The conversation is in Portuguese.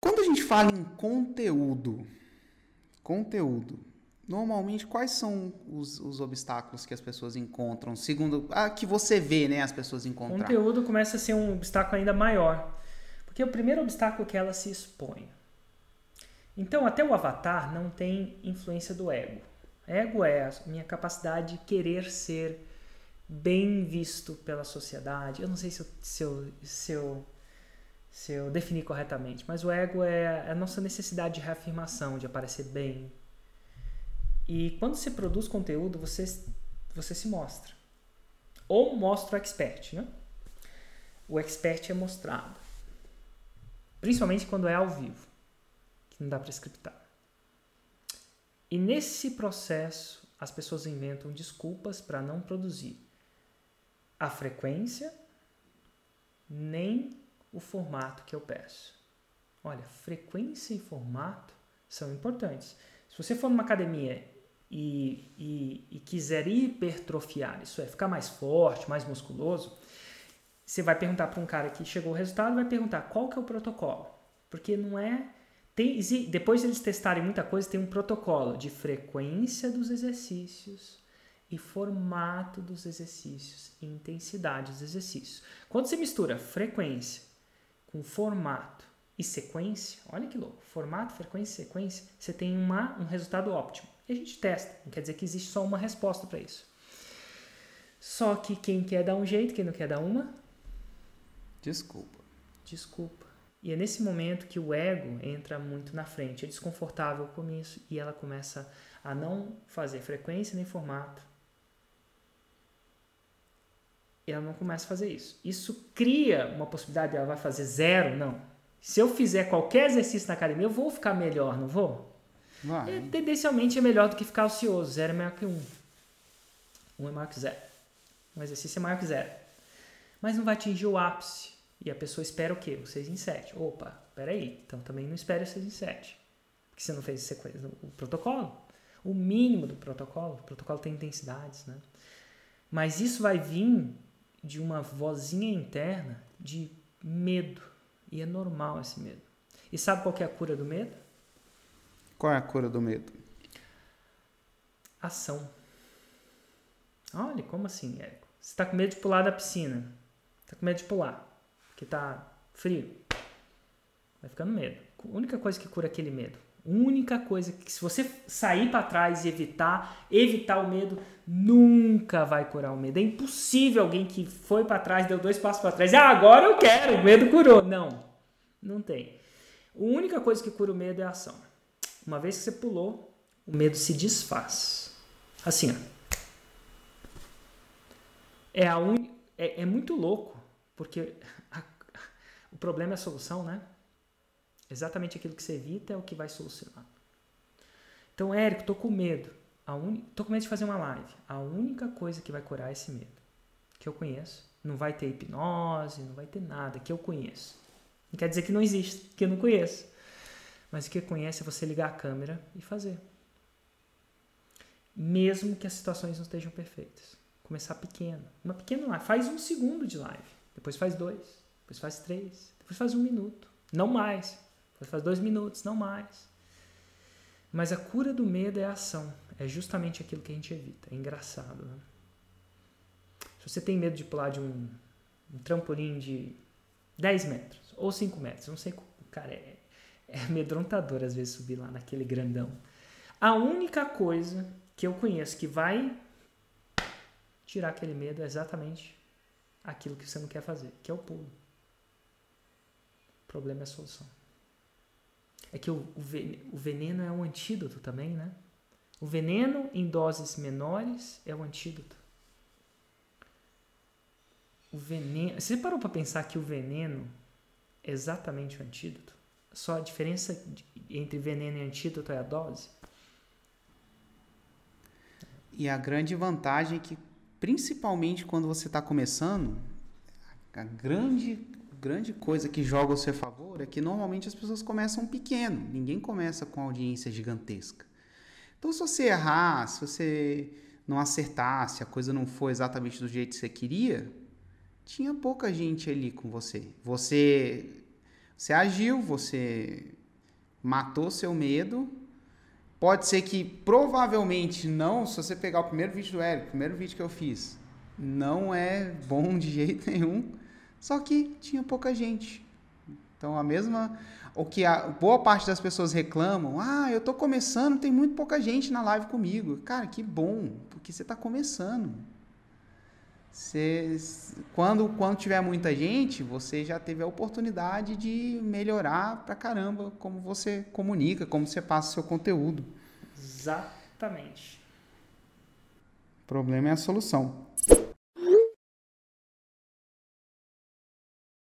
Quando a gente fala em conteúdo, conteúdo, normalmente quais são os, os obstáculos que as pessoas encontram, segundo ah, que você vê, né, as pessoas encontrar? Conteúdo começa a ser um obstáculo ainda maior, porque o primeiro obstáculo que ela se expõe. Então, até o avatar não tem influência do ego. Ego é a minha capacidade de querer ser bem visto pela sociedade. Eu não sei se eu, se eu, se eu, se eu defini corretamente, mas o ego é a nossa necessidade de reafirmação, de aparecer bem. E quando você produz conteúdo, você, você se mostra. Ou mostra o expert, né? O expert é mostrado. Principalmente quando é ao vivo, que não dá para scriptar. E nesse processo, as pessoas inventam desculpas para não produzir a frequência nem o formato que eu peço. Olha, frequência e formato são importantes. Se você for numa academia e, e, e, quiser hipertrofiar, isso é, ficar mais forte, mais musculoso, você vai perguntar para um cara que chegou ao resultado, vai perguntar qual que é o protocolo. Porque não é... Tem, depois de eles testarem muita coisa, tem um protocolo de frequência dos exercícios, e formato dos exercícios e intensidade dos exercícios. Quando você mistura frequência com formato e sequência, olha que louco, formato, frequência e sequência, você tem uma, um resultado óptimo. E a gente testa, não quer dizer que existe só uma resposta para isso. Só que quem quer dar um jeito, quem não quer dar uma? Desculpa. Desculpa. E é nesse momento que o ego entra muito na frente. É desconfortável com isso e ela começa a não fazer frequência nem formato ela não começa a fazer isso. Isso cria uma possibilidade ela vai fazer zero? Não. Se eu fizer qualquer exercício na academia, eu vou ficar melhor, não vou? Vai. E, tendencialmente é melhor do que ficar ocioso. Zero é maior que um. Um é maior que zero. Um exercício é maior que zero. Mas não vai atingir o ápice. E a pessoa espera o quê? O 6 em 7. Opa, peraí. Então também não espere o 6 em 7. Porque você não fez sequência, o protocolo. O mínimo do protocolo. O protocolo tem intensidades, né? Mas isso vai vir de uma vozinha interna de medo. E é normal esse medo. E sabe qual é a cura do medo? Qual é a cura do medo? Ação. Olha, como assim, Érico? Você está com medo de pular da piscina. Está com medo de pular. Porque está frio. Vai ficando medo. A única coisa que cura aquele medo única coisa que se você sair para trás e evitar, evitar o medo, nunca vai curar o medo. É impossível alguém que foi para trás, deu dois passos para trás, ah, agora eu quero, o medo curou. Não, não tem. A única coisa que cura o medo é a ação. Uma vez que você pulou, o medo se desfaz. Assim, ó. É, a un... é, é muito louco, porque a... o problema é a solução, né? Exatamente aquilo que você evita é o que vai solucionar. Então, Érico, tô com medo. A un... Tô com medo de fazer uma live. A única coisa que vai curar é esse medo, que eu conheço, não vai ter hipnose, não vai ter nada que eu conheço. Não quer dizer que não existe, que eu não conheço. Mas o que conhece é você ligar a câmera e fazer. Mesmo que as situações não estejam perfeitas. Começar pequeno. Uma pequena live. Faz um segundo de live. Depois faz dois. Depois faz três. Depois faz um minuto. Não mais. Faz dois minutos, não mais. Mas a cura do medo é a ação. É justamente aquilo que a gente evita. É engraçado. Né? Se você tem medo de pular de um, um trampolim de 10 metros ou 5 metros, não sei, cara, é, é amedrontador às vezes subir lá naquele grandão. A única coisa que eu conheço que vai tirar aquele medo é exatamente aquilo que você não quer fazer, que é o pulo. O problema é a solução. É que o, o veneno é um antídoto também, né? O veneno em doses menores é o antídoto. O veneno. Você parou para pensar que o veneno é exatamente o antídoto? Só a diferença entre veneno e antídoto é a dose? E a grande vantagem é que, principalmente quando você está começando, a grande grande coisa que joga favor é que normalmente as pessoas começam pequeno, ninguém começa com audiência gigantesca. Então, se você errar, se você não acertar, se a coisa não for exatamente do jeito que você queria, tinha pouca gente ali com você. Você Você agiu, você matou seu medo. Pode ser que provavelmente não, se você pegar o primeiro vídeo do Eric, o primeiro vídeo que eu fiz, não é bom de jeito nenhum. Só que tinha pouca gente. Então a mesma o que a boa parte das pessoas reclamam, ah, eu tô começando, tem muito pouca gente na live comigo. Cara, que bom, porque você está começando. Você, quando, quando tiver muita gente, você já teve a oportunidade de melhorar pra caramba como você comunica, como você passa o seu conteúdo. Exatamente. O problema é a solução.